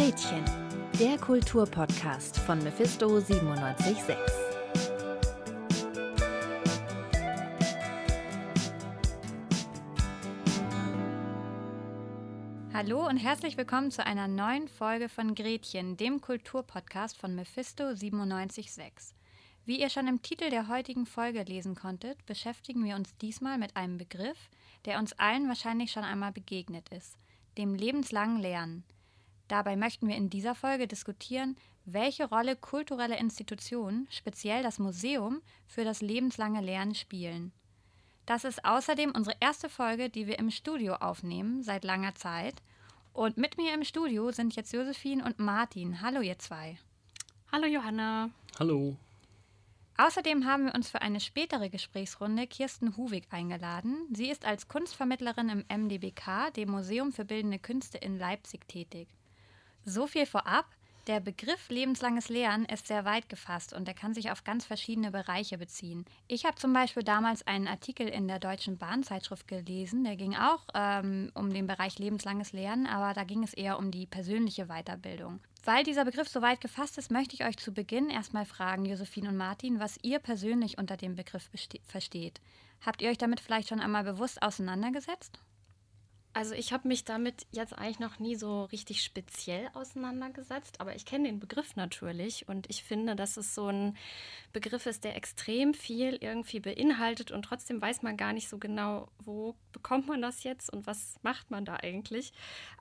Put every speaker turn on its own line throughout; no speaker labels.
Gretchen, der Kulturpodcast von Mephisto 976.
Hallo und herzlich willkommen zu einer neuen Folge von Gretchen, dem Kulturpodcast von Mephisto 976. Wie ihr schon im Titel der heutigen Folge lesen konntet, beschäftigen wir uns diesmal mit einem Begriff, der uns allen wahrscheinlich schon einmal begegnet ist, dem lebenslangen Lernen. Dabei möchten wir in dieser Folge diskutieren, welche Rolle kulturelle Institutionen, speziell das Museum, für das lebenslange Lernen spielen. Das ist außerdem unsere erste Folge, die wir im Studio aufnehmen, seit langer Zeit. Und mit mir im Studio sind jetzt Josephine und Martin. Hallo, ihr zwei.
Hallo, Johanna.
Hallo.
Außerdem haben wir uns für eine spätere Gesprächsrunde Kirsten Huwig eingeladen. Sie ist als Kunstvermittlerin im MDBK, dem Museum für Bildende Künste in Leipzig, tätig. So viel vorab. Der Begriff lebenslanges Lernen ist sehr weit gefasst und er kann sich auf ganz verschiedene Bereiche beziehen. Ich habe zum Beispiel damals einen Artikel in der Deutschen Bahnzeitschrift gelesen, der ging auch ähm, um den Bereich lebenslanges Lernen, aber da ging es eher um die persönliche Weiterbildung. Weil dieser Begriff so weit gefasst ist, möchte ich euch zu Beginn erstmal fragen, Josephine und Martin, was ihr persönlich unter dem Begriff versteht. Habt ihr euch damit vielleicht schon einmal bewusst auseinandergesetzt?
Also ich habe mich damit jetzt eigentlich noch nie so richtig speziell auseinandergesetzt, aber ich kenne den Begriff natürlich und ich finde, dass es so ein Begriff ist, der extrem viel irgendwie beinhaltet und trotzdem weiß man gar nicht so genau, wo bekommt man das jetzt und was macht man da eigentlich.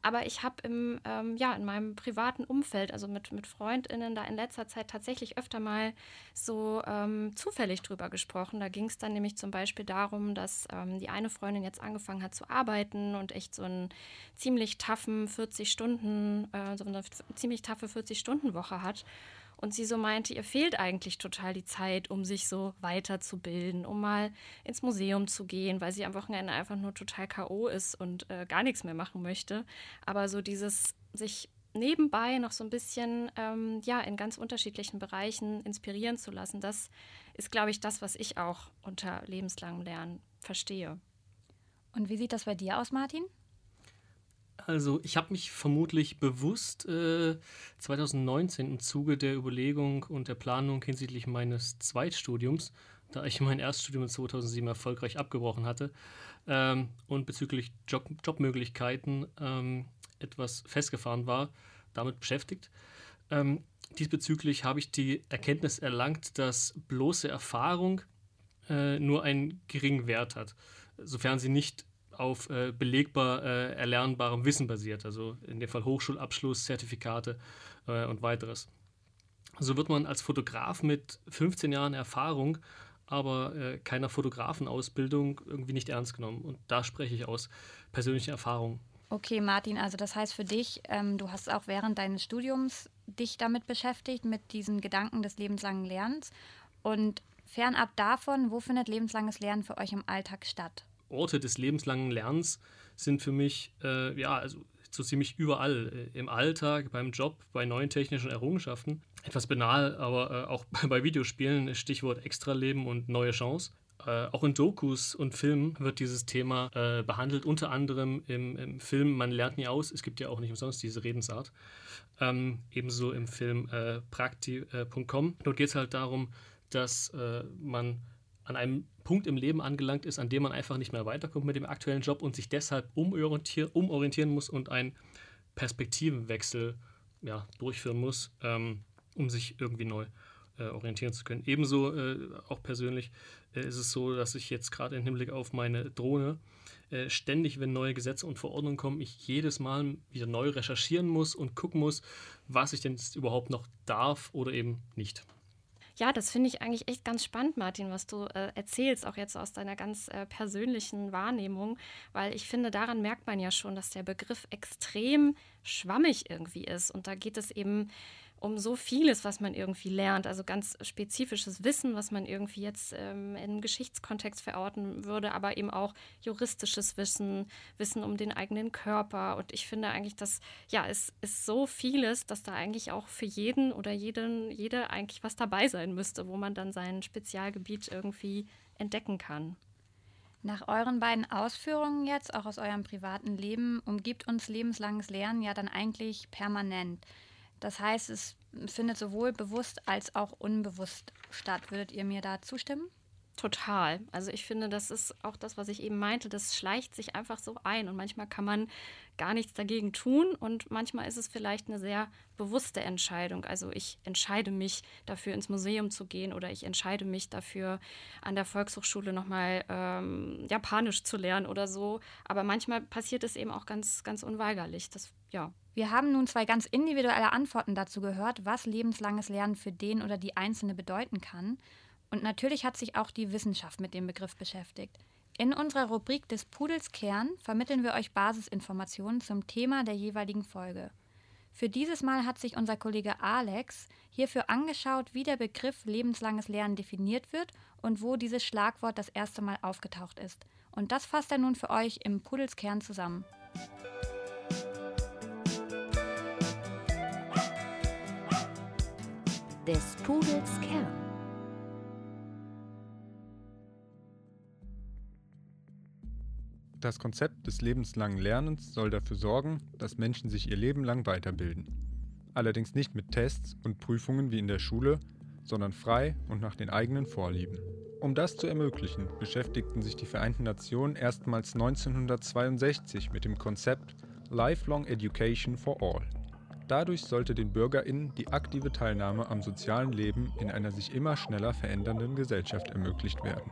Aber ich habe im ähm, ja in meinem privaten Umfeld, also mit mit Freundinnen, da in letzter Zeit tatsächlich öfter mal so ähm, zufällig drüber gesprochen. Da ging es dann nämlich zum Beispiel darum, dass ähm, die eine Freundin jetzt angefangen hat zu arbeiten und echt so einen ziemlich taffen 40 Stunden, äh, so eine ziemlich taffe 40-Stunden-Woche hat. Und sie so meinte, ihr fehlt eigentlich total die Zeit, um sich so weiterzubilden, um mal ins Museum zu gehen, weil sie am Wochenende einfach nur total K.O. ist und äh, gar nichts mehr machen möchte. Aber so dieses sich nebenbei noch so ein bisschen ähm, ja in ganz unterschiedlichen Bereichen inspirieren zu lassen, das ist, glaube ich, das, was ich auch unter lebenslangem Lernen verstehe.
Und wie sieht das bei dir aus, Martin?
Also ich habe mich vermutlich bewusst äh, 2019 im Zuge der Überlegung und der Planung hinsichtlich meines Zweitstudiums, da ich mein Erststudium 2007 erfolgreich abgebrochen hatte ähm, und bezüglich Job Jobmöglichkeiten ähm, etwas festgefahren war, damit beschäftigt. Ähm, diesbezüglich habe ich die Erkenntnis erlangt, dass bloße Erfahrung äh, nur einen geringen Wert hat, sofern sie nicht auf äh, belegbar äh, erlernbarem Wissen basiert, also in dem Fall Hochschulabschluss, Zertifikate äh, und weiteres. So wird man als Fotograf mit 15 Jahren Erfahrung, aber äh, keiner Fotografenausbildung irgendwie nicht ernst genommen. Und da spreche ich aus persönlicher Erfahrung.
Okay, Martin, also das heißt für dich, ähm, du hast auch während deines Studiums dich damit beschäftigt, mit diesen Gedanken des lebenslangen Lernens. Und fernab davon, wo findet lebenslanges Lernen für euch im Alltag statt?
Orte des lebenslangen Lernens sind für mich, äh, ja, also so ziemlich überall. Äh, Im Alltag, beim Job, bei neuen technischen Errungenschaften. Etwas banal, aber äh, auch bei Videospielen, Stichwort Extraleben und neue Chance. Äh, auch in Dokus und Filmen wird dieses Thema äh, behandelt, unter anderem im, im, Film Man lernt nie aus. Es gibt ja auch nicht umsonst diese Redensart. Ähm, ebenso im Film äh, Prakti.com. Dort geht es halt darum, dass man an einem Punkt im Leben angelangt ist, an dem man einfach nicht mehr weiterkommt mit dem aktuellen Job und sich deshalb umorientier umorientieren muss und einen Perspektivenwechsel ja, durchführen muss, ähm, um sich irgendwie neu äh, orientieren zu können. Ebenso äh, auch persönlich äh, ist es so, dass ich jetzt gerade im Hinblick auf meine Drohne äh, ständig, wenn neue Gesetze und Verordnungen kommen, ich jedes Mal wieder neu recherchieren muss und gucken muss, was ich denn jetzt überhaupt noch darf oder eben nicht.
Ja, das finde ich eigentlich echt ganz spannend, Martin, was du äh, erzählst, auch jetzt aus deiner ganz äh, persönlichen Wahrnehmung, weil ich finde, daran merkt man ja schon, dass der Begriff extrem schwammig irgendwie ist. Und da geht es eben um so vieles, was man irgendwie lernt, also ganz spezifisches Wissen, was man irgendwie jetzt ähm, im Geschichtskontext verorten würde, aber eben auch juristisches Wissen, Wissen um den eigenen Körper. Und ich finde eigentlich, dass ja, es ist so vieles, dass da eigentlich auch für jeden oder jeden, jede eigentlich was dabei sein müsste, wo man dann sein Spezialgebiet irgendwie entdecken kann.
Nach euren beiden Ausführungen jetzt, auch aus eurem privaten Leben, umgibt uns lebenslanges Lernen ja dann eigentlich permanent. Das heißt, es findet sowohl bewusst als auch unbewusst statt. Würdet ihr mir da zustimmen?
Total. Also ich finde, das ist auch das, was ich eben meinte. Das schleicht sich einfach so ein und manchmal kann man gar nichts dagegen tun und manchmal ist es vielleicht eine sehr bewusste Entscheidung. Also ich entscheide mich dafür, ins Museum zu gehen oder ich entscheide mich dafür, an der Volkshochschule nochmal ähm, Japanisch zu lernen oder so. Aber manchmal passiert es eben auch ganz, ganz unweigerlich. Das, ja.
Wir haben nun zwei ganz individuelle Antworten dazu gehört, was lebenslanges Lernen für den oder die Einzelne bedeuten kann. Und natürlich hat sich auch die Wissenschaft mit dem Begriff beschäftigt. In unserer Rubrik des Pudels Kern vermitteln wir euch Basisinformationen zum Thema der jeweiligen Folge. Für dieses Mal hat sich unser Kollege Alex hierfür angeschaut, wie der Begriff lebenslanges Lernen definiert wird und wo dieses Schlagwort das erste Mal aufgetaucht ist. Und das fasst er nun für euch im Pudels Kern zusammen.
Des Pudels Kern.
Das Konzept des lebenslangen Lernens soll dafür sorgen, dass Menschen sich ihr Leben lang weiterbilden. Allerdings nicht mit Tests und Prüfungen wie in der Schule, sondern frei und nach den eigenen Vorlieben. Um das zu ermöglichen, beschäftigten sich die Vereinten Nationen erstmals 1962 mit dem Konzept Lifelong Education for All. Dadurch sollte den Bürgerinnen die aktive Teilnahme am sozialen Leben in einer sich immer schneller verändernden Gesellschaft ermöglicht werden.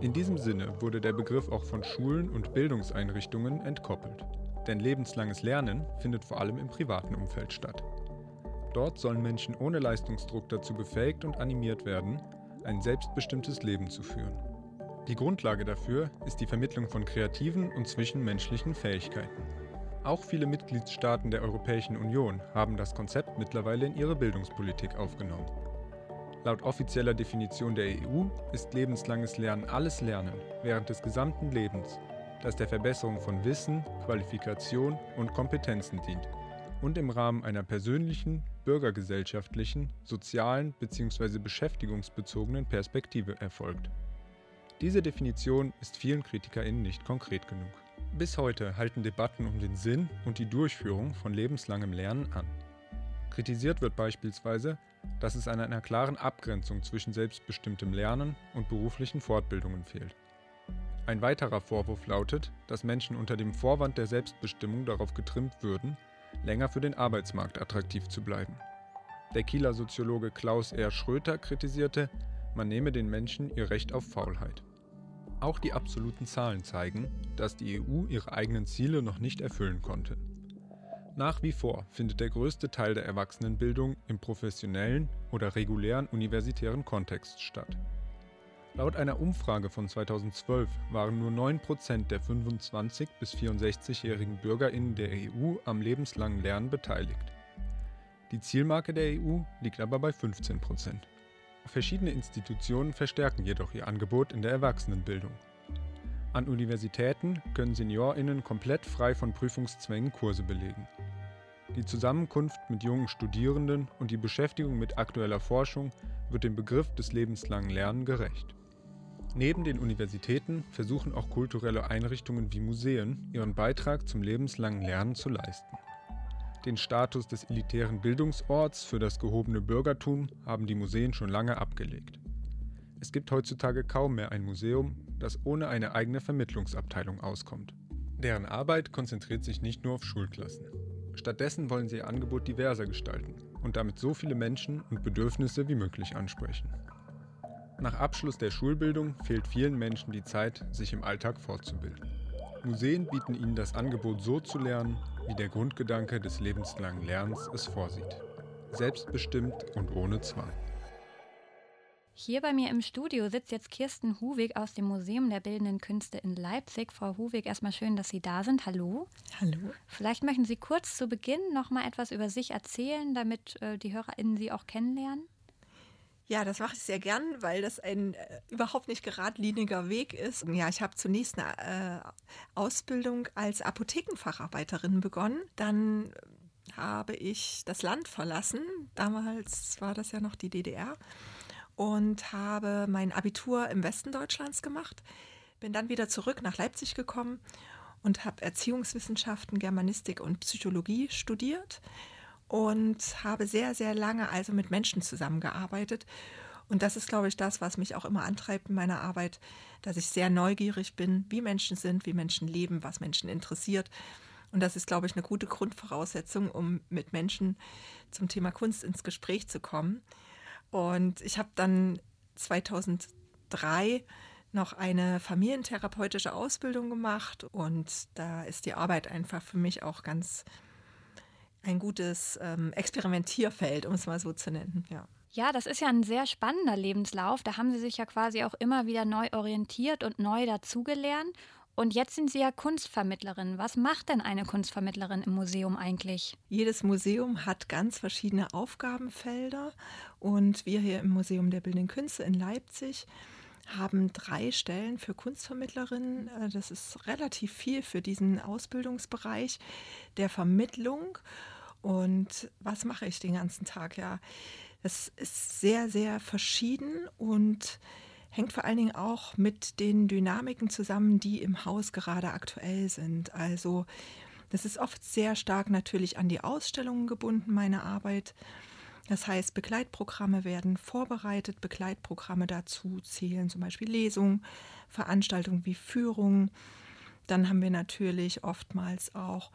In diesem Sinne wurde der Begriff auch von Schulen und Bildungseinrichtungen entkoppelt. Denn lebenslanges Lernen findet vor allem im privaten Umfeld statt. Dort sollen Menschen ohne Leistungsdruck dazu befähigt und animiert werden, ein selbstbestimmtes Leben zu führen. Die Grundlage dafür ist die Vermittlung von kreativen und zwischenmenschlichen Fähigkeiten. Auch viele Mitgliedstaaten der Europäischen Union haben das Konzept mittlerweile in ihre Bildungspolitik aufgenommen. Laut offizieller Definition der EU ist lebenslanges Lernen alles Lernen während des gesamten Lebens, das der Verbesserung von Wissen, Qualifikation und Kompetenzen dient und im Rahmen einer persönlichen, bürgergesellschaftlichen, sozialen bzw. beschäftigungsbezogenen Perspektive erfolgt. Diese Definition ist vielen KritikerInnen nicht konkret genug. Bis heute halten Debatten um den Sinn und die Durchführung von lebenslangem Lernen an. Kritisiert wird beispielsweise, dass es an einer klaren Abgrenzung zwischen selbstbestimmtem Lernen und beruflichen Fortbildungen fehlt. Ein weiterer Vorwurf lautet, dass Menschen unter dem Vorwand der Selbstbestimmung darauf getrimmt würden, länger für den Arbeitsmarkt attraktiv zu bleiben. Der Kieler Soziologe Klaus R. Schröter kritisierte, man nehme den Menschen ihr Recht auf Faulheit. Auch die absoluten Zahlen zeigen, dass die EU ihre eigenen Ziele noch nicht erfüllen konnte. Nach wie vor findet der größte Teil der Erwachsenenbildung im professionellen oder regulären universitären Kontext statt. Laut einer Umfrage von 2012 waren nur 9% der 25- bis 64-jährigen Bürgerinnen der EU am lebenslangen Lernen beteiligt. Die Zielmarke der EU liegt aber bei 15%. Verschiedene Institutionen verstärken jedoch ihr Angebot in der Erwachsenenbildung. An Universitäten können Seniorinnen komplett frei von Prüfungszwängen Kurse belegen. Die Zusammenkunft mit jungen Studierenden und die Beschäftigung mit aktueller Forschung wird dem Begriff des lebenslangen Lernen gerecht. Neben den Universitäten versuchen auch kulturelle Einrichtungen wie Museen ihren Beitrag zum lebenslangen Lernen zu leisten. Den Status des elitären Bildungsorts für das gehobene Bürgertum haben die Museen schon lange abgelegt. Es gibt heutzutage kaum mehr ein Museum, das ohne eine eigene Vermittlungsabteilung auskommt. Deren Arbeit konzentriert sich nicht nur auf Schulklassen. Stattdessen wollen sie ihr Angebot diverser gestalten und damit so viele Menschen und Bedürfnisse wie möglich ansprechen. Nach Abschluss der Schulbildung fehlt vielen Menschen die Zeit, sich im Alltag fortzubilden. Museen bieten ihnen das Angebot so zu lernen, wie der Grundgedanke des lebenslangen Lernens es vorsieht. Selbstbestimmt und ohne Zwang.
Hier bei mir im Studio sitzt jetzt Kirsten Huwig aus dem Museum der Bildenden Künste in Leipzig. Frau Huwig, erstmal schön, dass Sie da sind. Hallo.
Hallo.
Vielleicht möchten Sie kurz zu Beginn noch mal etwas über sich erzählen, damit äh, die HörerInnen Sie auch kennenlernen.
Ja, das mache ich sehr gern, weil das ein äh, überhaupt nicht geradliniger Weg ist. Ja, ich habe zunächst eine äh, Ausbildung als Apothekenfacharbeiterin begonnen. Dann habe ich das Land verlassen. Damals war das ja noch die DDR und habe mein Abitur im Westen Deutschlands gemacht. bin dann wieder zurück nach Leipzig gekommen und habe Erziehungswissenschaften, Germanistik und Psychologie studiert und habe sehr, sehr lange also mit Menschen zusammengearbeitet. Und das ist, glaube ich, das, was mich auch immer antreibt in meiner Arbeit, dass ich sehr neugierig bin, wie Menschen sind, wie Menschen leben, was Menschen interessiert. Und das ist, glaube ich, eine gute Grundvoraussetzung, um mit Menschen zum Thema Kunst ins Gespräch zu kommen. Und ich habe dann 2003 noch eine familientherapeutische Ausbildung gemacht und da ist die Arbeit einfach für mich auch ganz ein gutes ähm, Experimentierfeld, um es mal so zu nennen. Ja.
Ja, das ist ja ein sehr spannender Lebenslauf. Da haben Sie sich ja quasi auch immer wieder neu orientiert und neu dazugelernt. Und jetzt sind Sie ja Kunstvermittlerin. Was macht denn eine Kunstvermittlerin im Museum eigentlich?
Jedes Museum hat ganz verschiedene Aufgabenfelder. Und wir hier im Museum der Bildenden Künste in Leipzig haben drei Stellen für Kunstvermittlerinnen. Äh, das ist relativ viel für diesen Ausbildungsbereich der Vermittlung. Und was mache ich den ganzen Tag? Ja, es ist sehr, sehr verschieden und hängt vor allen Dingen auch mit den Dynamiken zusammen, die im Haus gerade aktuell sind. Also das ist oft sehr stark natürlich an die Ausstellungen gebunden, meine Arbeit. Das heißt, Begleitprogramme werden vorbereitet, Begleitprogramme dazu zählen zum Beispiel Lesungen, Veranstaltungen wie Führungen. Dann haben wir natürlich oftmals auch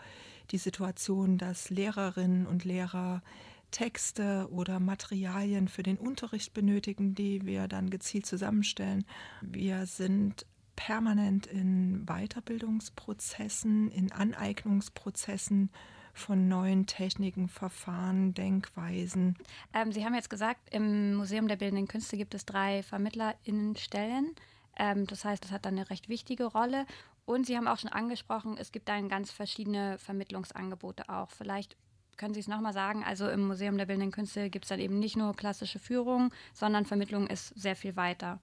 die Situation, dass Lehrerinnen und Lehrer Texte oder Materialien für den Unterricht benötigen, die wir dann gezielt zusammenstellen. Wir sind permanent in Weiterbildungsprozessen, in Aneignungsprozessen von neuen Techniken, Verfahren, Denkweisen.
Ähm, Sie haben jetzt gesagt, im Museum der Bildenden Künste gibt es drei VermittlerInnenstellen. Ähm, das heißt, das hat dann eine recht wichtige Rolle. Und Sie haben auch schon angesprochen, es gibt dann ganz verschiedene Vermittlungsangebote auch. Vielleicht können Sie es nochmal sagen? Also im Museum der Bildenden Künste gibt es dann eben nicht nur klassische Führung, sondern Vermittlung ist sehr viel weiter.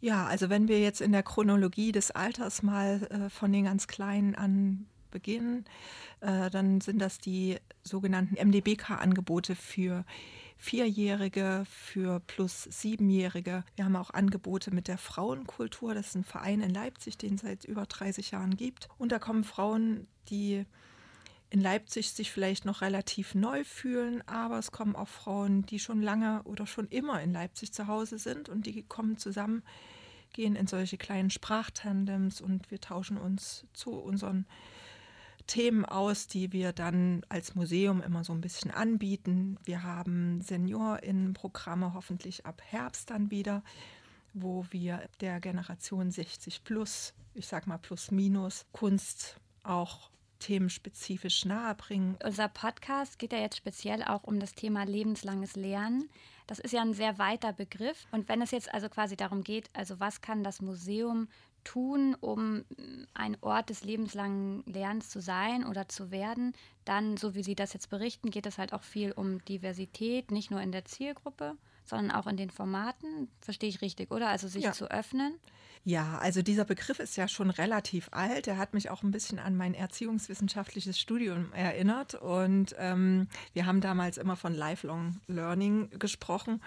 Ja, also wenn wir jetzt in der Chronologie des Alters mal äh, von den ganz Kleinen an beginnen, äh, dann sind das die sogenannten MDBK-Angebote für Vierjährige, für plus Siebenjährige. Wir haben auch Angebote mit der Frauenkultur. Das ist ein Verein in Leipzig, den es seit über 30 Jahren gibt. Und da kommen Frauen, die in Leipzig sich vielleicht noch relativ neu fühlen, aber es kommen auch Frauen, die schon lange oder schon immer in Leipzig zu Hause sind und die kommen zusammen, gehen in solche kleinen Sprachtandems und wir tauschen uns zu unseren Themen aus, die wir dann als Museum immer so ein bisschen anbieten. Wir haben SeniorInnen-Programme hoffentlich ab Herbst dann wieder, wo wir der Generation 60 plus, ich sag mal plus minus, Kunst auch themenspezifisch nahebringen.
Unser Podcast geht ja jetzt speziell auch um das Thema lebenslanges Lernen. Das ist ja ein sehr weiter Begriff. Und wenn es jetzt also quasi darum geht, also was kann das Museum tun, um ein Ort des lebenslangen Lernens zu sein oder zu werden, dann, so wie Sie das jetzt berichten, geht es halt auch viel um Diversität, nicht nur in der Zielgruppe, sondern auch in den Formaten. Verstehe ich richtig, oder? Also sich ja. zu öffnen.
Ja, also dieser Begriff ist ja schon relativ alt. Er hat mich auch ein bisschen an mein erziehungswissenschaftliches Studium erinnert. Und ähm, wir haben damals immer von Lifelong Learning gesprochen.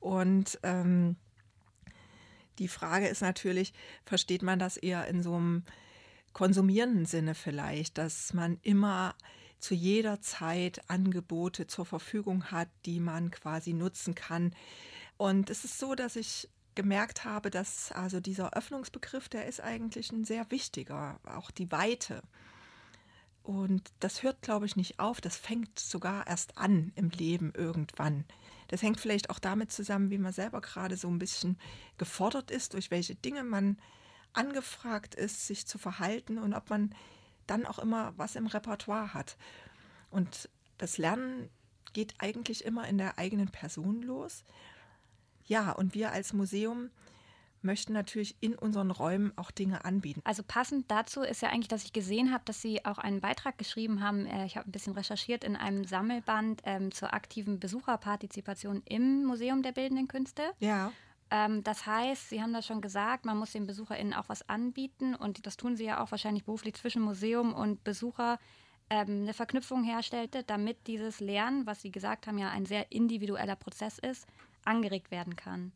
Und ähm, die Frage ist natürlich, versteht man das eher in so einem konsumierenden Sinne vielleicht, dass man immer zu jeder Zeit Angebote zur Verfügung hat, die man quasi nutzen kann. Und es ist so, dass ich gemerkt habe, dass also dieser Öffnungsbegriff, der ist eigentlich ein sehr wichtiger, auch die Weite. Und das hört, glaube ich, nicht auf, das fängt sogar erst an im Leben irgendwann. Das hängt vielleicht auch damit zusammen, wie man selber gerade so ein bisschen gefordert ist, durch welche Dinge man angefragt ist, sich zu verhalten und ob man dann auch immer was im Repertoire hat. Und das Lernen geht eigentlich immer in der eigenen Person los. Ja, und wir als Museum möchten natürlich in unseren Räumen auch Dinge anbieten.
Also passend dazu ist ja eigentlich, dass ich gesehen habe, dass Sie auch einen Beitrag geschrieben haben. Äh, ich habe ein bisschen recherchiert in einem Sammelband ähm, zur aktiven Besucherpartizipation im Museum der Bildenden Künste.
Ja.
Ähm, das heißt, Sie haben das schon gesagt, man muss den BesucherInnen auch was anbieten und das tun Sie ja auch wahrscheinlich beruflich zwischen Museum und Besucher ähm, eine Verknüpfung herstellte, damit dieses Lernen, was Sie gesagt haben, ja ein sehr individueller Prozess ist, angeregt werden kann.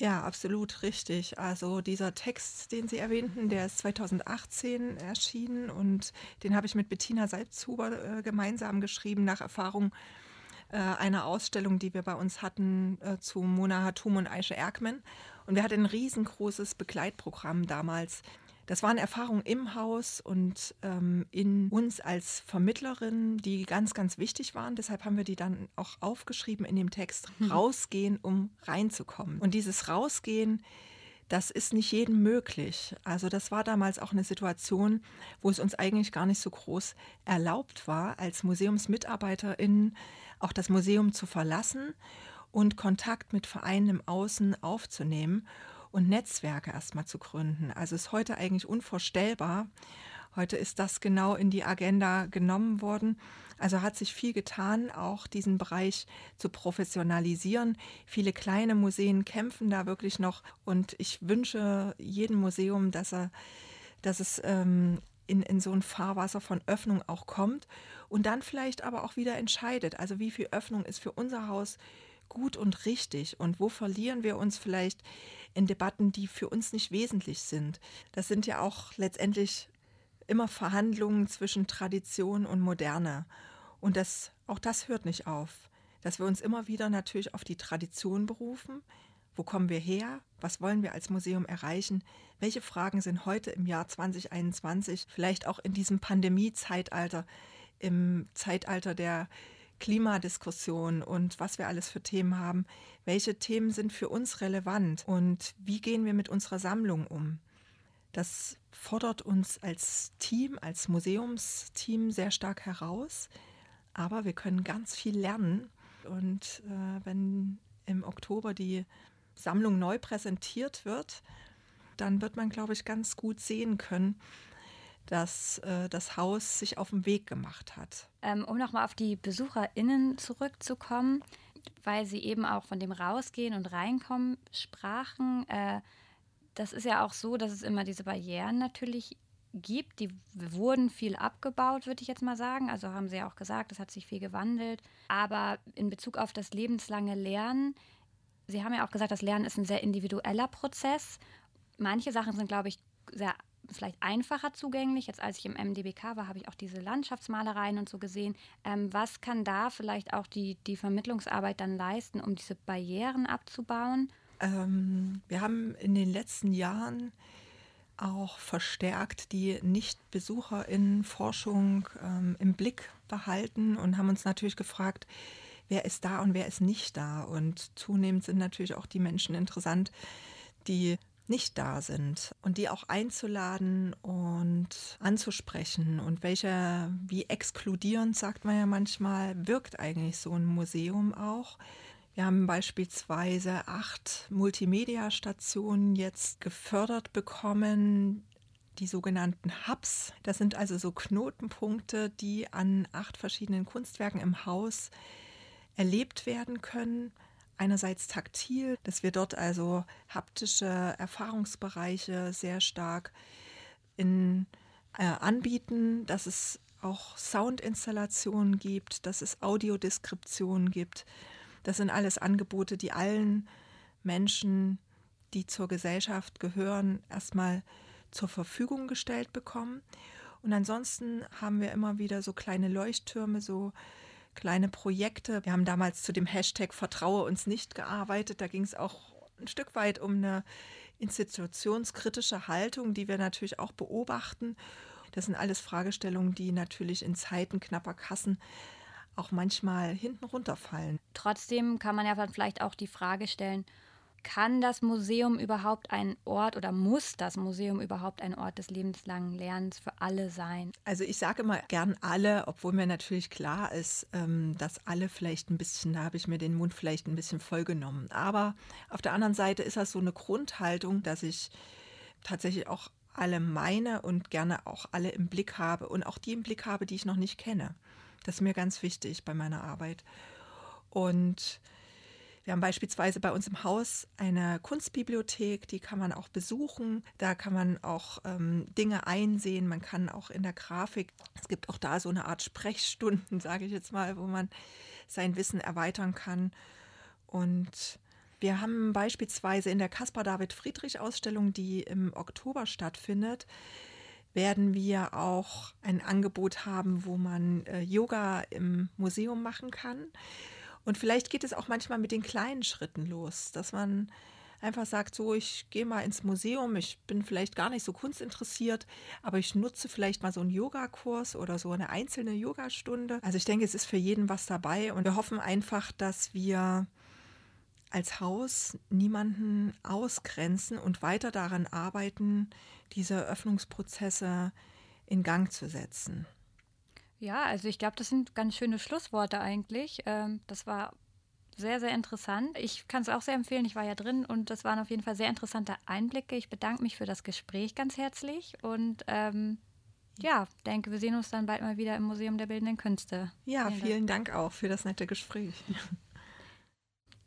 Ja, absolut richtig. Also dieser Text, den Sie erwähnten, der ist 2018 erschienen und den habe ich mit Bettina Salzhuber äh, gemeinsam geschrieben nach Erfahrung äh, einer Ausstellung, die wir bei uns hatten äh, zu Mona Hatum und Aisha Erkman. Und wir hatten ein riesengroßes Begleitprogramm damals das waren Erfahrungen im Haus und ähm, in uns als Vermittlerin, die ganz, ganz wichtig waren. Deshalb haben wir die dann auch aufgeschrieben in dem Text, mhm. rausgehen, um reinzukommen. Und dieses Rausgehen, das ist nicht jedem möglich. Also das war damals auch eine Situation, wo es uns eigentlich gar nicht so groß erlaubt war, als Museumsmitarbeiterin auch das Museum zu verlassen und Kontakt mit Vereinen im Außen aufzunehmen und Netzwerke erstmal zu gründen. Also ist heute eigentlich unvorstellbar. Heute ist das genau in die Agenda genommen worden. Also hat sich viel getan, auch diesen Bereich zu professionalisieren. Viele kleine Museen kämpfen da wirklich noch und ich wünsche jedem Museum, dass er, dass es ähm, in, in so ein Fahrwasser von Öffnung auch kommt und dann vielleicht aber auch wieder entscheidet. Also wie viel Öffnung ist für unser Haus gut und richtig und wo verlieren wir uns vielleicht in Debatten, die für uns nicht wesentlich sind. Das sind ja auch letztendlich immer Verhandlungen zwischen Tradition und Moderne. Und das, auch das hört nicht auf. Dass wir uns immer wieder natürlich auf die Tradition berufen. Wo kommen wir her? Was wollen wir als Museum erreichen? Welche Fragen sind heute im Jahr 2021, vielleicht auch in diesem Pandemie-Zeitalter, im Zeitalter der Klimadiskussion und was wir alles für Themen haben. Welche Themen sind für uns relevant und wie gehen wir mit unserer Sammlung um? Das fordert uns als Team, als Museumsteam sehr stark heraus, aber wir können ganz viel lernen. Und äh, wenn im Oktober die Sammlung neu präsentiert wird, dann wird man, glaube ich, ganz gut sehen können, dass äh, das Haus sich auf den Weg gemacht hat.
Ähm, um nochmal auf die BesucherInnen zurückzukommen, weil Sie eben auch von dem Rausgehen und Reinkommen sprachen. Äh, das ist ja auch so, dass es immer diese Barrieren natürlich gibt. Die wurden viel abgebaut, würde ich jetzt mal sagen. Also haben Sie ja auch gesagt, es hat sich viel gewandelt. Aber in Bezug auf das lebenslange Lernen, Sie haben ja auch gesagt, das Lernen ist ein sehr individueller Prozess. Manche Sachen sind, glaube ich, sehr vielleicht einfacher zugänglich. Jetzt als ich im MDBK war, habe ich auch diese Landschaftsmalereien und so gesehen. Ähm, was kann da vielleicht auch die, die Vermittlungsarbeit dann leisten, um diese Barrieren abzubauen?
Ähm, wir haben in den letzten Jahren auch verstärkt die Nichtbesucherinnenforschung ähm, im Blick behalten und haben uns natürlich gefragt, wer ist da und wer ist nicht da. Und zunehmend sind natürlich auch die Menschen interessant, die nicht da sind und die auch einzuladen und anzusprechen und welche, wie exkludierend, sagt man ja manchmal, wirkt eigentlich so ein Museum auch. Wir haben beispielsweise acht Multimedia-Stationen jetzt gefördert bekommen, die sogenannten Hubs. Das sind also so Knotenpunkte, die an acht verschiedenen Kunstwerken im Haus erlebt werden können einerseits taktil, dass wir dort also haptische Erfahrungsbereiche sehr stark in, äh, anbieten, dass es auch Soundinstallationen gibt, dass es Audiodeskriptionen gibt. Das sind alles Angebote, die allen Menschen, die zur Gesellschaft gehören, erstmal zur Verfügung gestellt bekommen. Und ansonsten haben wir immer wieder so kleine Leuchttürme, so kleine Projekte. Wir haben damals zu dem Hashtag Vertraue uns nicht gearbeitet. Da ging es auch ein Stück weit um eine institutionskritische Haltung, die wir natürlich auch beobachten. Das sind alles Fragestellungen, die natürlich in Zeiten knapper Kassen auch manchmal hinten runterfallen.
Trotzdem kann man ja vielleicht auch die Frage stellen, kann das Museum überhaupt ein Ort oder muss das Museum überhaupt ein Ort des lebenslangen Lernens für alle sein?
Also ich sage immer gern alle, obwohl mir natürlich klar ist, ähm, dass alle vielleicht ein bisschen, da habe ich mir den Mund vielleicht ein bisschen vollgenommen. Aber auf der anderen Seite ist das so eine Grundhaltung, dass ich tatsächlich auch alle meine und gerne auch alle im Blick habe und auch die im Blick habe, die ich noch nicht kenne. Das ist mir ganz wichtig bei meiner Arbeit. Und wir haben beispielsweise bei uns im Haus eine Kunstbibliothek, die kann man auch besuchen. Da kann man auch ähm, Dinge einsehen. Man kann auch in der Grafik, es gibt auch da so eine Art Sprechstunden, sage ich jetzt mal, wo man sein Wissen erweitern kann. Und Wir haben beispielsweise in der Caspar David Friedrich Ausstellung, die im Oktober stattfindet, werden wir auch ein Angebot haben, wo man äh, Yoga im Museum machen kann. Und vielleicht geht es auch manchmal mit den kleinen Schritten los, dass man einfach sagt, so, ich gehe mal ins Museum, ich bin vielleicht gar nicht so kunstinteressiert, aber ich nutze vielleicht mal so einen Yogakurs oder so eine einzelne Yogastunde. Also ich denke, es ist für jeden was dabei und wir hoffen einfach, dass wir als Haus niemanden ausgrenzen und weiter daran arbeiten, diese Öffnungsprozesse in Gang zu setzen.
Ja, also ich glaube, das sind ganz schöne Schlussworte eigentlich. Ähm, das war sehr, sehr interessant. Ich kann es auch sehr empfehlen. Ich war ja drin und das waren auf jeden Fall sehr interessante Einblicke. Ich bedanke mich für das Gespräch ganz herzlich und ähm, ja, denke, wir sehen uns dann bald mal wieder im Museum der Bildenden Künste.
Ja, vielen, vielen Dank auch für das nette Gespräch.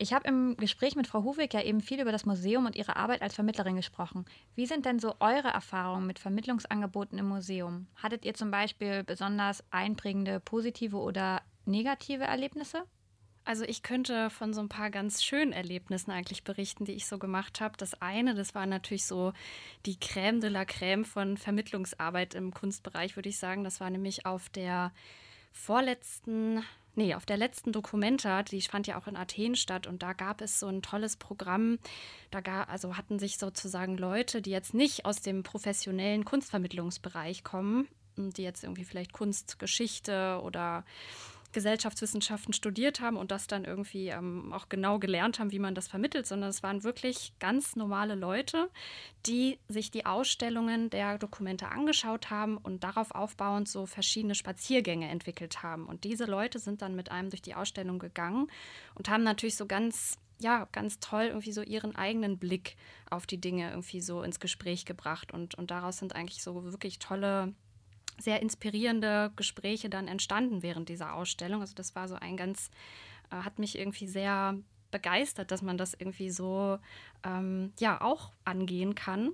Ich habe im Gespräch mit Frau Hufig ja eben viel über das Museum und ihre Arbeit als Vermittlerin gesprochen. Wie sind denn so eure Erfahrungen mit Vermittlungsangeboten im Museum? Hattet ihr zum Beispiel besonders einprägende positive oder negative Erlebnisse?
Also ich könnte von so ein paar ganz schönen Erlebnissen eigentlich berichten, die ich so gemacht habe. Das eine, das war natürlich so die Crème de la Crème von Vermittlungsarbeit im Kunstbereich, würde ich sagen. Das war nämlich auf der vorletzten Nee, auf der letzten Documenta, die fand ja auch in Athen statt und da gab es so ein tolles Programm. Da gab, also hatten sich sozusagen Leute, die jetzt nicht aus dem professionellen Kunstvermittlungsbereich kommen, die jetzt irgendwie vielleicht Kunstgeschichte oder Gesellschaftswissenschaften studiert haben und das dann irgendwie ähm, auch genau gelernt haben, wie man das vermittelt, sondern es waren wirklich ganz normale Leute, die sich die Ausstellungen der Dokumente angeschaut haben und darauf aufbauend so verschiedene Spaziergänge entwickelt haben. Und diese Leute sind dann mit einem durch die Ausstellung gegangen und haben natürlich so ganz ja, ganz toll irgendwie so ihren eigenen Blick auf die Dinge irgendwie so ins Gespräch gebracht. Und, und daraus sind eigentlich so wirklich tolle sehr inspirierende Gespräche dann entstanden während dieser Ausstellung. Also das war so ein ganz, äh, hat mich irgendwie sehr begeistert, dass man das irgendwie so ähm, ja auch angehen kann.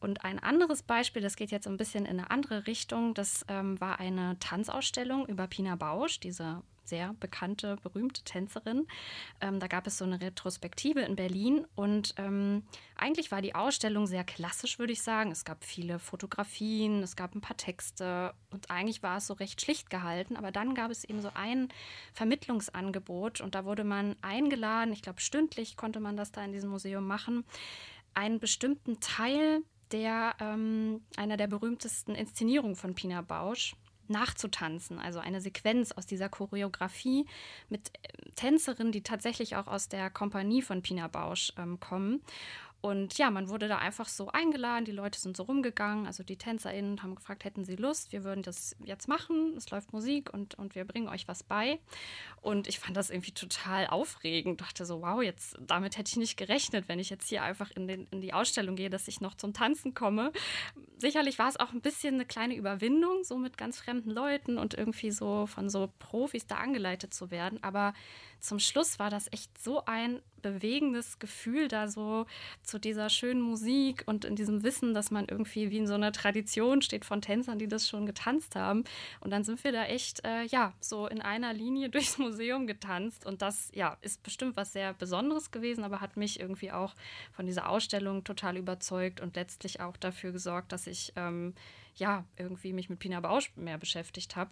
Und ein anderes Beispiel, das geht jetzt ein bisschen in eine andere Richtung, das ähm, war eine Tanzausstellung über Pina Bausch, diese sehr bekannte, berühmte Tänzerin. Ähm, da gab es so eine Retrospektive in Berlin und ähm, eigentlich war die Ausstellung sehr klassisch, würde ich sagen. Es gab viele Fotografien, es gab ein paar Texte und eigentlich war es so recht schlicht gehalten. Aber dann gab es eben so ein Vermittlungsangebot und da wurde man eingeladen, ich glaube stündlich konnte man das da in diesem Museum machen, einen bestimmten Teil der ähm, einer der berühmtesten Inszenierungen von Pina Bausch nachzutanzen. Also eine Sequenz aus dieser Choreografie mit äh, Tänzerinnen, die tatsächlich auch aus der Kompanie von Pina Bausch ähm, kommen. Und ja, man wurde da einfach so eingeladen, die Leute sind so rumgegangen, also die TänzerInnen haben gefragt, hätten sie Lust, wir würden das jetzt machen, es läuft Musik und, und wir bringen euch was bei. Und ich fand das irgendwie total aufregend, dachte so, wow, jetzt damit hätte ich nicht gerechnet, wenn ich jetzt hier einfach in, den, in die Ausstellung gehe, dass ich noch zum Tanzen komme. Sicherlich war es auch ein bisschen eine kleine Überwindung, so mit ganz fremden Leuten und irgendwie so von so Profis da angeleitet zu werden, aber zum Schluss war das echt so ein bewegendes Gefühl, da so zu dieser schönen Musik und in diesem Wissen, dass man irgendwie wie in so einer Tradition steht von Tänzern, die das schon getanzt haben. Und dann sind wir da echt, äh, ja, so in einer Linie durchs Museum getanzt. Und das, ja, ist bestimmt was sehr Besonderes gewesen, aber hat mich irgendwie auch von dieser Ausstellung total überzeugt und letztlich auch dafür gesorgt, dass ich, ähm, ja, irgendwie mich mit Pina Bausch mehr beschäftigt habe.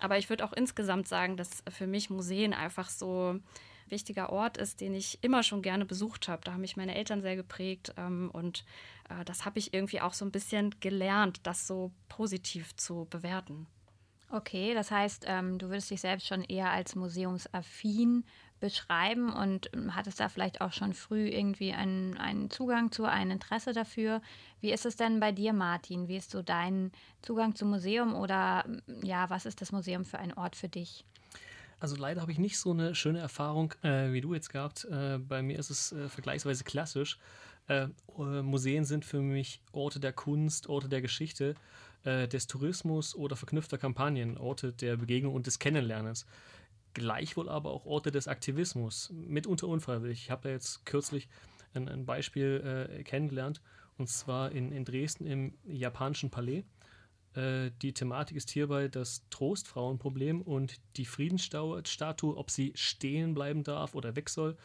Aber ich würde auch insgesamt sagen, dass für mich Museen einfach so ein wichtiger Ort ist, den ich immer schon gerne besucht habe. Da haben mich meine Eltern sehr geprägt ähm, und äh, das habe ich irgendwie auch so ein bisschen gelernt, das so positiv zu bewerten.
Okay, das heißt, ähm, du würdest dich selbst schon eher als museumsaffin beschreiben und ähm, hattest da vielleicht auch schon früh irgendwie einen, einen Zugang zu, ein Interesse dafür. Wie ist es denn bei dir, Martin? Wie ist so dein Zugang zum Museum oder ja, was ist das Museum für ein Ort für dich?
Also leider habe ich nicht so eine schöne Erfahrung äh, wie du jetzt gehabt. Äh, bei mir ist es äh, vergleichsweise klassisch. Äh, Museen sind für mich Orte der Kunst, Orte der Geschichte, äh, des Tourismus oder verknüpfter Kampagnen, Orte der Begegnung und des Kennenlernens gleichwohl aber auch Orte des Aktivismus, mitunter unfreiwillig. Ich habe da jetzt kürzlich ein, ein Beispiel äh, kennengelernt, und zwar in, in Dresden im japanischen Palais. Äh, die Thematik ist hierbei das Trostfrauenproblem und die Friedensstatue, ob sie stehen bleiben darf oder weg soll.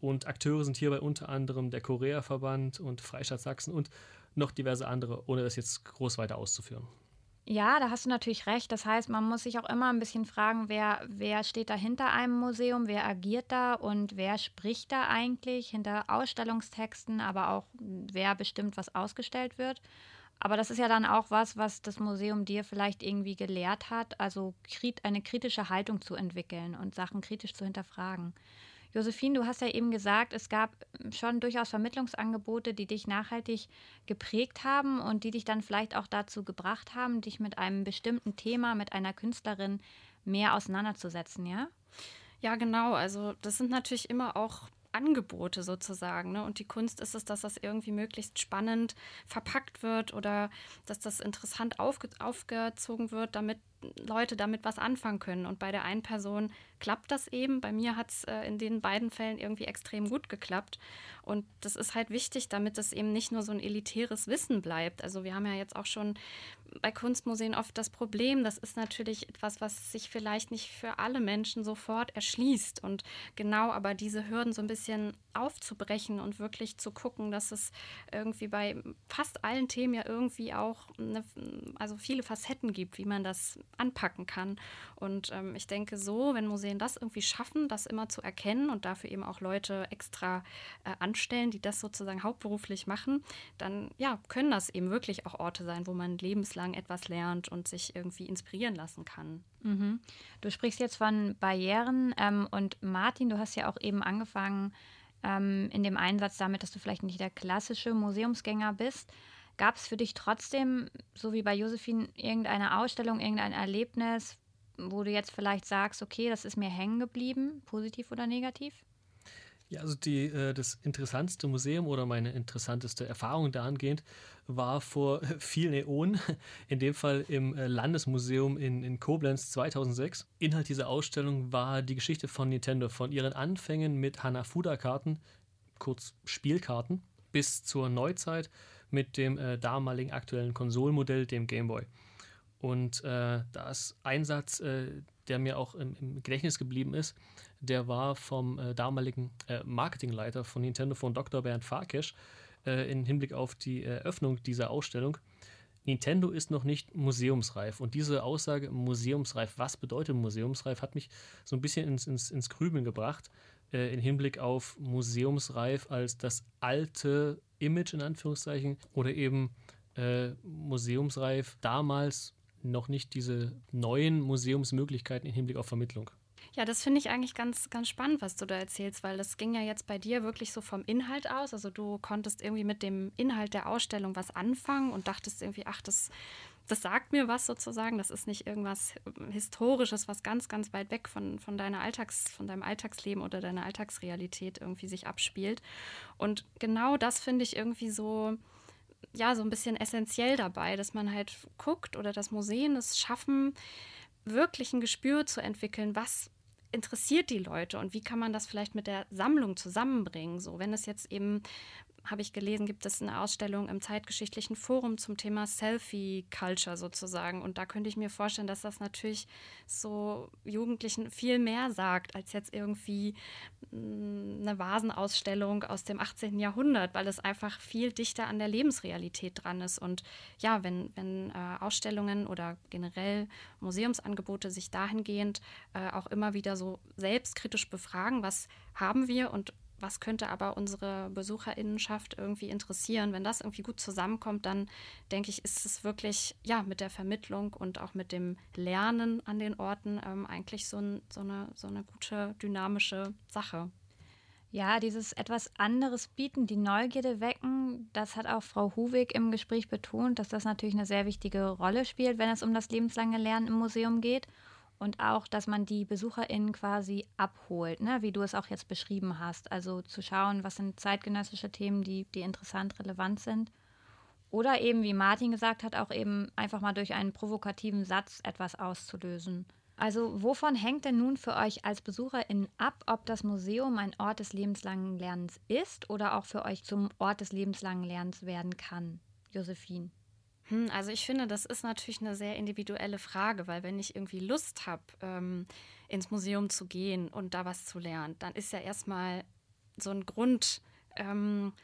Und Akteure sind hierbei unter anderem der Korea-Verband und Freistaat Sachsen und noch diverse andere, ohne das jetzt groß weiter auszuführen.
Ja, da hast du natürlich recht. Das heißt, man muss sich auch immer ein bisschen fragen, wer, wer steht da hinter einem Museum, wer agiert da und wer spricht da eigentlich hinter Ausstellungstexten, aber auch wer bestimmt, was ausgestellt wird. Aber das ist ja dann auch was, was das Museum dir vielleicht irgendwie gelehrt hat, also eine kritische Haltung zu entwickeln und Sachen kritisch zu hinterfragen. Josephine, du hast ja eben gesagt, es gab schon durchaus Vermittlungsangebote, die dich nachhaltig geprägt haben und die dich dann vielleicht auch dazu gebracht haben, dich mit einem bestimmten Thema, mit einer Künstlerin mehr auseinanderzusetzen, ja?
Ja, genau. Also das sind natürlich immer auch Angebote sozusagen. Ne? Und die Kunst ist es, dass das irgendwie möglichst spannend verpackt wird oder dass das interessant aufge aufgezogen wird, damit Leute damit was anfangen können. Und bei der einen Person klappt das eben. Bei mir hat es äh, in den beiden Fällen irgendwie extrem gut geklappt. Und das ist halt wichtig, damit es eben nicht nur so ein elitäres Wissen bleibt. Also wir haben ja jetzt auch schon bei Kunstmuseen oft das Problem, das ist natürlich etwas, was sich vielleicht nicht für alle Menschen sofort erschließt. Und genau aber diese Hürden so ein bisschen aufzubrechen und wirklich zu gucken, dass es irgendwie bei fast allen Themen ja irgendwie auch eine, also viele Facetten gibt, wie man das anpacken kann. Und ähm, ich denke so, wenn Museen das irgendwie schaffen, das immer zu erkennen und dafür eben auch Leute extra äh, anstellen, die das sozusagen hauptberuflich machen, dann ja, können das eben wirklich auch Orte sein, wo man lebenslang etwas lernt und sich irgendwie inspirieren lassen kann.
Mhm. Du sprichst jetzt von Barrieren ähm, und Martin, du hast ja auch eben angefangen ähm, in dem Einsatz damit, dass du vielleicht nicht der klassische Museumsgänger bist. Gab es für dich trotzdem, so wie bei Josephine, irgendeine Ausstellung, irgendein Erlebnis, wo du jetzt vielleicht sagst, okay, das ist mir hängen geblieben, positiv oder negativ?
Ja, also die, äh, das interessanteste Museum oder meine interessanteste Erfahrung dahingehend war vor vielen Äonen, in dem Fall im äh, Landesmuseum in, in Koblenz 2006. Inhalt dieser Ausstellung war die Geschichte von Nintendo, von ihren Anfängen mit Hanafuda-Karten, kurz Spielkarten, bis zur Neuzeit mit dem äh, damaligen aktuellen Konsolmodell, dem Game Boy. Und äh, da ist äh, der mir auch im, im, Gedächtnis geblieben ist, der war vom äh, damaligen äh, Marketingleiter von Nintendo, von Dr. Bernd Farkesch, äh, im Hinblick auf die Eröffnung dieser Ausstellung. Nintendo ist noch nicht museumsreif. Und diese Aussage, museumsreif, was bedeutet museumsreif, hat mich so ein bisschen ins, ins, ins Grübeln gebracht, äh, im Hinblick auf museumsreif als das alte Image in Anführungszeichen oder eben äh, museumsreif damals noch nicht diese neuen Museumsmöglichkeiten im Hinblick auf Vermittlung.
Ja, das finde ich eigentlich ganz, ganz spannend, was du da erzählst, weil das ging ja jetzt bei dir wirklich so vom Inhalt aus. Also du konntest irgendwie mit dem Inhalt der Ausstellung was anfangen und dachtest irgendwie, ach, das, das sagt mir was sozusagen. Das ist nicht irgendwas Historisches, was ganz, ganz weit weg von, von, deiner Alltags, von deinem Alltagsleben oder deiner Alltagsrealität irgendwie sich abspielt. Und genau das finde ich irgendwie so, ja, so ein bisschen essentiell dabei, dass man halt guckt oder das Museen es schaffen, wirklich ein Gespür zu entwickeln, was interessiert die Leute und wie kann man das vielleicht mit der Sammlung zusammenbringen? So, wenn es jetzt eben habe ich gelesen, gibt es eine Ausstellung im Zeitgeschichtlichen Forum zum Thema Selfie-Culture sozusagen. Und da könnte ich mir vorstellen, dass das natürlich so Jugendlichen viel mehr sagt, als jetzt irgendwie mm, eine Vasenausstellung aus dem 18. Jahrhundert, weil es einfach viel dichter an der Lebensrealität dran ist. Und ja, wenn, wenn äh, Ausstellungen oder generell Museumsangebote sich dahingehend äh, auch immer wieder so selbstkritisch befragen, was haben wir und was könnte aber unsere Besucherinnenschaft irgendwie interessieren. Wenn das irgendwie gut zusammenkommt, dann denke ich, ist es wirklich ja mit der Vermittlung und auch mit dem Lernen an den Orten ähm, eigentlich so, ein, so, eine, so eine gute dynamische Sache.
Ja, dieses etwas anderes bieten, die Neugierde wecken, das hat auch Frau Huwig im Gespräch betont, dass das natürlich eine sehr wichtige Rolle spielt, wenn es um das lebenslange Lernen im Museum geht und auch, dass man die BesucherInnen quasi abholt, ne? wie du es auch jetzt beschrieben hast. Also zu schauen, was sind zeitgenössische Themen, die, die interessant, relevant sind. Oder eben, wie Martin gesagt hat, auch eben einfach mal durch einen provokativen Satz etwas auszulösen. Also wovon hängt denn nun für euch als BesucherInnen ab, ob das Museum ein Ort des lebenslangen Lernens ist oder auch für euch zum Ort des lebenslangen Lernens werden kann? Josephine.
Hm, also ich finde, das ist natürlich eine sehr individuelle Frage, weil wenn ich irgendwie Lust habe, ähm, ins Museum zu gehen und da was zu lernen, dann ist ja erstmal so ein Grund. Ähm,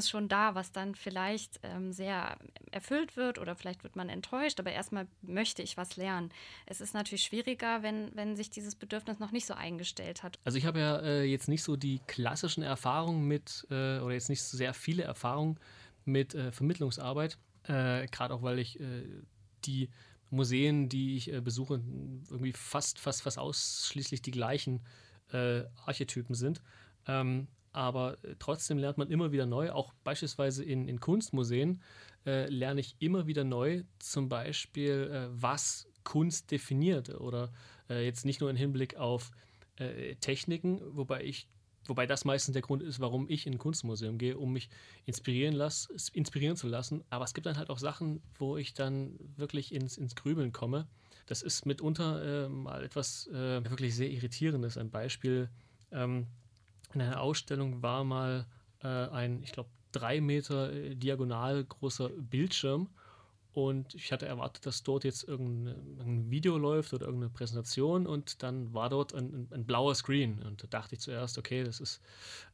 schon da, was dann vielleicht ähm, sehr erfüllt wird oder vielleicht wird man enttäuscht, aber erstmal möchte ich was lernen. Es ist natürlich schwieriger, wenn, wenn sich dieses Bedürfnis noch nicht so eingestellt hat.
Also ich habe ja äh, jetzt nicht so die klassischen Erfahrungen mit, äh, oder jetzt nicht so sehr viele Erfahrungen mit äh, Vermittlungsarbeit, äh, gerade auch weil ich äh, die Museen, die ich äh, besuche, irgendwie fast, fast, fast ausschließlich die gleichen Archetypen sind. Ähm, aber äh, trotzdem lernt man immer wieder neu. Auch beispielsweise in, in Kunstmuseen äh, lerne ich immer wieder neu, zum Beispiel, äh, was Kunst definiert oder äh, jetzt nicht nur im Hinblick auf äh, Techniken, wobei ich Wobei das meistens der Grund ist, warum ich in ein Kunstmuseum gehe, um mich inspirieren, lass, inspirieren zu lassen. Aber es gibt dann halt auch Sachen, wo ich dann wirklich ins, ins Grübeln komme. Das ist mitunter äh, mal etwas äh, wirklich sehr Irritierendes. Ein Beispiel, ähm, in einer Ausstellung war mal äh, ein, ich glaube, drei Meter äh, diagonal großer Bildschirm. Und ich hatte erwartet, dass dort jetzt irgendein, Video läuft oder irgendeine Präsentation und dann war dort ein, ein, ein blauer Screen. Und da dachte ich zuerst, okay, das ist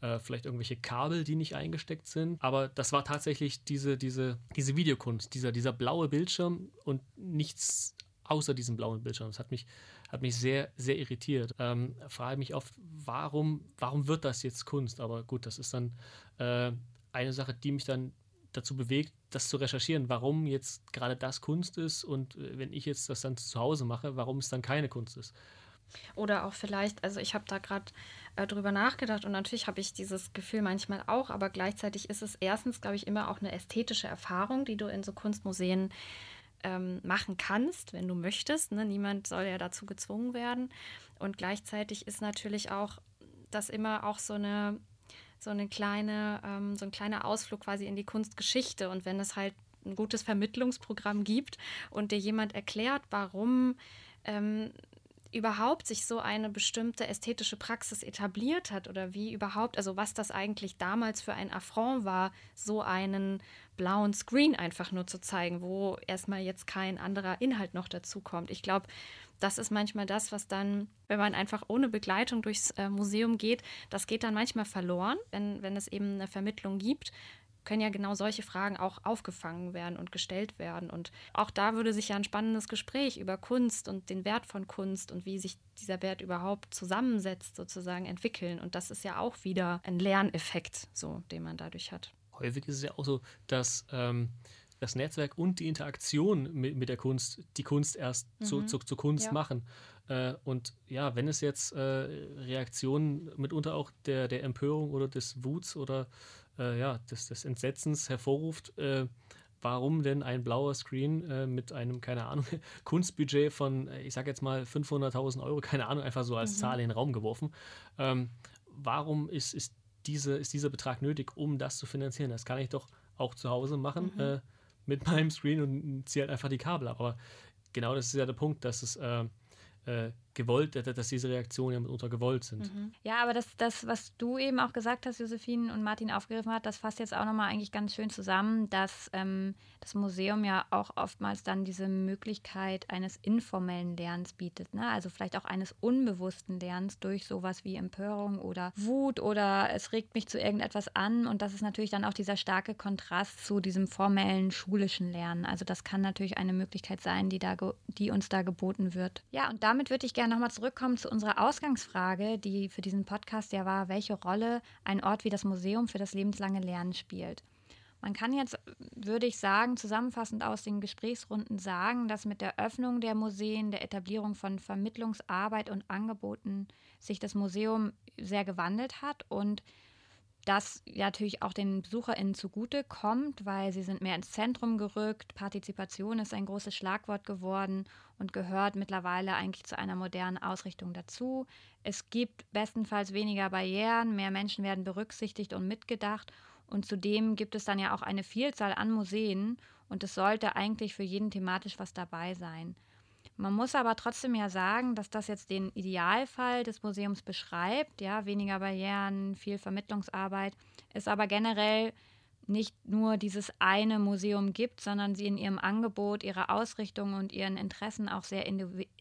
äh, vielleicht irgendwelche Kabel, die nicht eingesteckt sind. Aber das war tatsächlich diese, diese, diese Videokunst, dieser, dieser blaue Bildschirm und nichts außer diesem blauen Bildschirm. Das hat mich hat mich sehr, sehr irritiert. Ähm, frage mich oft, warum, warum wird das jetzt Kunst? Aber gut, das ist dann äh, eine Sache, die mich dann dazu bewegt, das zu recherchieren, warum jetzt gerade das Kunst ist und äh, wenn ich jetzt das dann zu Hause mache, warum es dann keine Kunst ist.
Oder auch vielleicht, also ich habe da gerade äh, drüber nachgedacht und natürlich habe ich dieses Gefühl manchmal auch, aber gleichzeitig ist es erstens, glaube ich, immer auch eine ästhetische Erfahrung, die du in so Kunstmuseen ähm, machen kannst, wenn du möchtest. Ne? Niemand soll ja dazu gezwungen werden. Und gleichzeitig ist natürlich auch das immer auch so eine so eine kleine, ähm, so ein kleiner Ausflug quasi in die Kunstgeschichte. Und wenn es halt ein gutes Vermittlungsprogramm gibt und dir jemand erklärt, warum ähm, überhaupt sich so eine bestimmte ästhetische Praxis etabliert hat oder wie überhaupt, also was das eigentlich damals für ein Affront war, so einen blauen Screen einfach nur zu zeigen, wo erstmal jetzt kein anderer Inhalt noch dazu kommt. Ich glaube, das ist manchmal das, was dann, wenn man einfach ohne Begleitung durchs äh, Museum geht, das geht dann manchmal verloren, wenn, wenn es eben eine Vermittlung gibt können ja genau solche Fragen auch aufgefangen werden und gestellt werden. Und auch da würde sich ja ein spannendes Gespräch über Kunst und den Wert von Kunst und wie sich dieser Wert überhaupt zusammensetzt, sozusagen entwickeln. Und das ist ja auch wieder ein Lerneffekt, so, den man dadurch hat.
Häufig ist es ja auch so, dass ähm, das Netzwerk und die Interaktion mit, mit der Kunst die Kunst erst mhm. zu, zu, zu, Kunst ja. machen. Äh, und ja, wenn es jetzt äh, Reaktionen mitunter auch der, der Empörung oder des Wuts oder äh, ja, des, des Entsetzens hervorruft, äh, warum denn ein blauer Screen äh, mit einem, keine Ahnung, Kunstbudget von, äh, ich sag jetzt mal 500.000 Euro, keine Ahnung, einfach so als mhm. Zahl in den Raum geworfen. Ähm, warum ist, ist, diese, ist dieser Betrag nötig, um das zu finanzieren? Das kann ich doch auch zu Hause machen mhm. Mit meinem Screen und ziehe halt einfach die Kabel ab. Aber genau das ist ja der Punkt, dass es äh, äh, gewollt, dass diese Reaktionen ja mitunter gewollt sind.
Mhm. Ja, aber das, das, was du eben auch gesagt hast, Josephine und Martin aufgegriffen hat, das fasst jetzt auch nochmal eigentlich ganz schön zusammen, dass ähm, das Museum ja auch oftmals dann diese Möglichkeit eines informellen Lernens bietet. Ne? Also vielleicht auch eines unbewussten Lernens durch sowas wie Empörung oder Wut oder es regt mich zu irgendetwas an. Und das ist natürlich dann auch dieser starke Kontrast zu diesem formellen schulischen Lernen. Also das kann natürlich eine Möglichkeit sein, die, da die uns da geboten wird. Ja, und damit würde ich gerne nochmal zurückkommen zu unserer Ausgangsfrage, die für diesen Podcast ja war, welche Rolle ein Ort wie das Museum für das lebenslange Lernen spielt. Man kann jetzt, würde ich sagen, zusammenfassend aus den Gesprächsrunden sagen, dass mit der Öffnung der Museen, der Etablierung von Vermittlungsarbeit und Angeboten sich das Museum sehr gewandelt hat und das natürlich auch den BesucherInnen zugute kommt, weil sie sind mehr ins Zentrum gerückt. Partizipation ist ein großes Schlagwort geworden und gehört mittlerweile eigentlich zu einer modernen Ausrichtung dazu. Es gibt bestenfalls weniger Barrieren, mehr Menschen werden berücksichtigt und mitgedacht und zudem gibt es dann ja auch eine Vielzahl an Museen und es sollte eigentlich für jeden thematisch was dabei sein. Man muss aber trotzdem ja sagen, dass das jetzt den Idealfall des Museums beschreibt. Ja, weniger Barrieren, viel Vermittlungsarbeit, es aber generell nicht nur dieses eine Museum gibt, sondern sie in ihrem Angebot, ihrer Ausrichtung und ihren Interessen auch sehr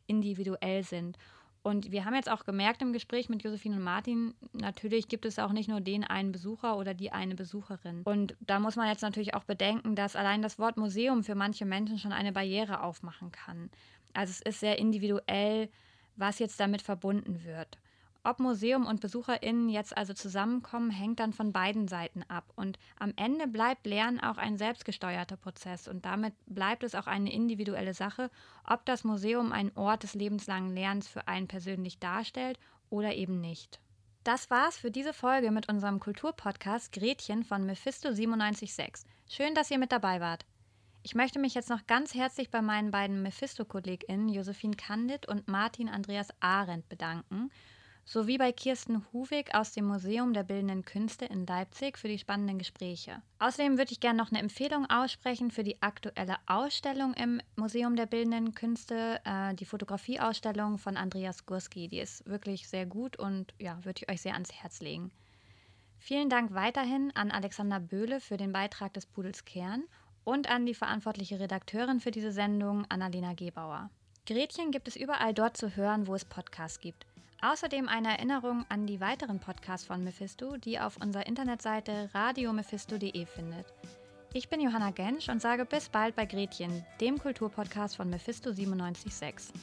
individuell sind. Und wir haben jetzt auch gemerkt im Gespräch mit Josephine und Martin, natürlich gibt es auch nicht nur den einen Besucher oder die eine Besucherin. Und da muss man jetzt natürlich auch bedenken, dass allein das Wort Museum für manche Menschen schon eine Barriere aufmachen kann. Also es ist sehr individuell, was jetzt damit verbunden wird. Ob Museum und BesucherInnen jetzt also zusammenkommen, hängt dann von beiden Seiten ab. Und am Ende bleibt Lernen auch ein selbstgesteuerter Prozess und damit bleibt es auch eine individuelle Sache, ob das Museum einen Ort des lebenslangen Lernens für einen persönlich darstellt oder eben nicht. Das war's für diese Folge mit unserem Kulturpodcast Gretchen von Mephisto 976. Schön, dass ihr mit dabei wart. Ich möchte mich jetzt noch ganz herzlich bei meinen beiden Mephisto-KollegInnen Josephine Kandit und Martin Andreas Arendt bedanken sowie bei Kirsten Huvig aus dem Museum der Bildenden Künste in Leipzig für die spannenden Gespräche. Außerdem würde ich gerne noch eine Empfehlung aussprechen für die aktuelle Ausstellung im Museum der Bildenden Künste, äh, die Fotografieausstellung von Andreas Gurski. Die ist wirklich sehr gut und ja, würde ich euch sehr ans Herz legen. Vielen Dank weiterhin an Alexander Böhle für den Beitrag des Pudels Kern und an die verantwortliche Redakteurin für diese Sendung, Annalena Gebauer. Gretchen gibt es überall dort zu hören, wo es Podcasts gibt. Außerdem eine Erinnerung an die weiteren Podcasts von Mephisto, die auf unserer Internetseite radiomephisto.de findet. Ich bin Johanna Gensch und sage bis bald bei Gretchen, dem Kulturpodcast von Mephisto 976.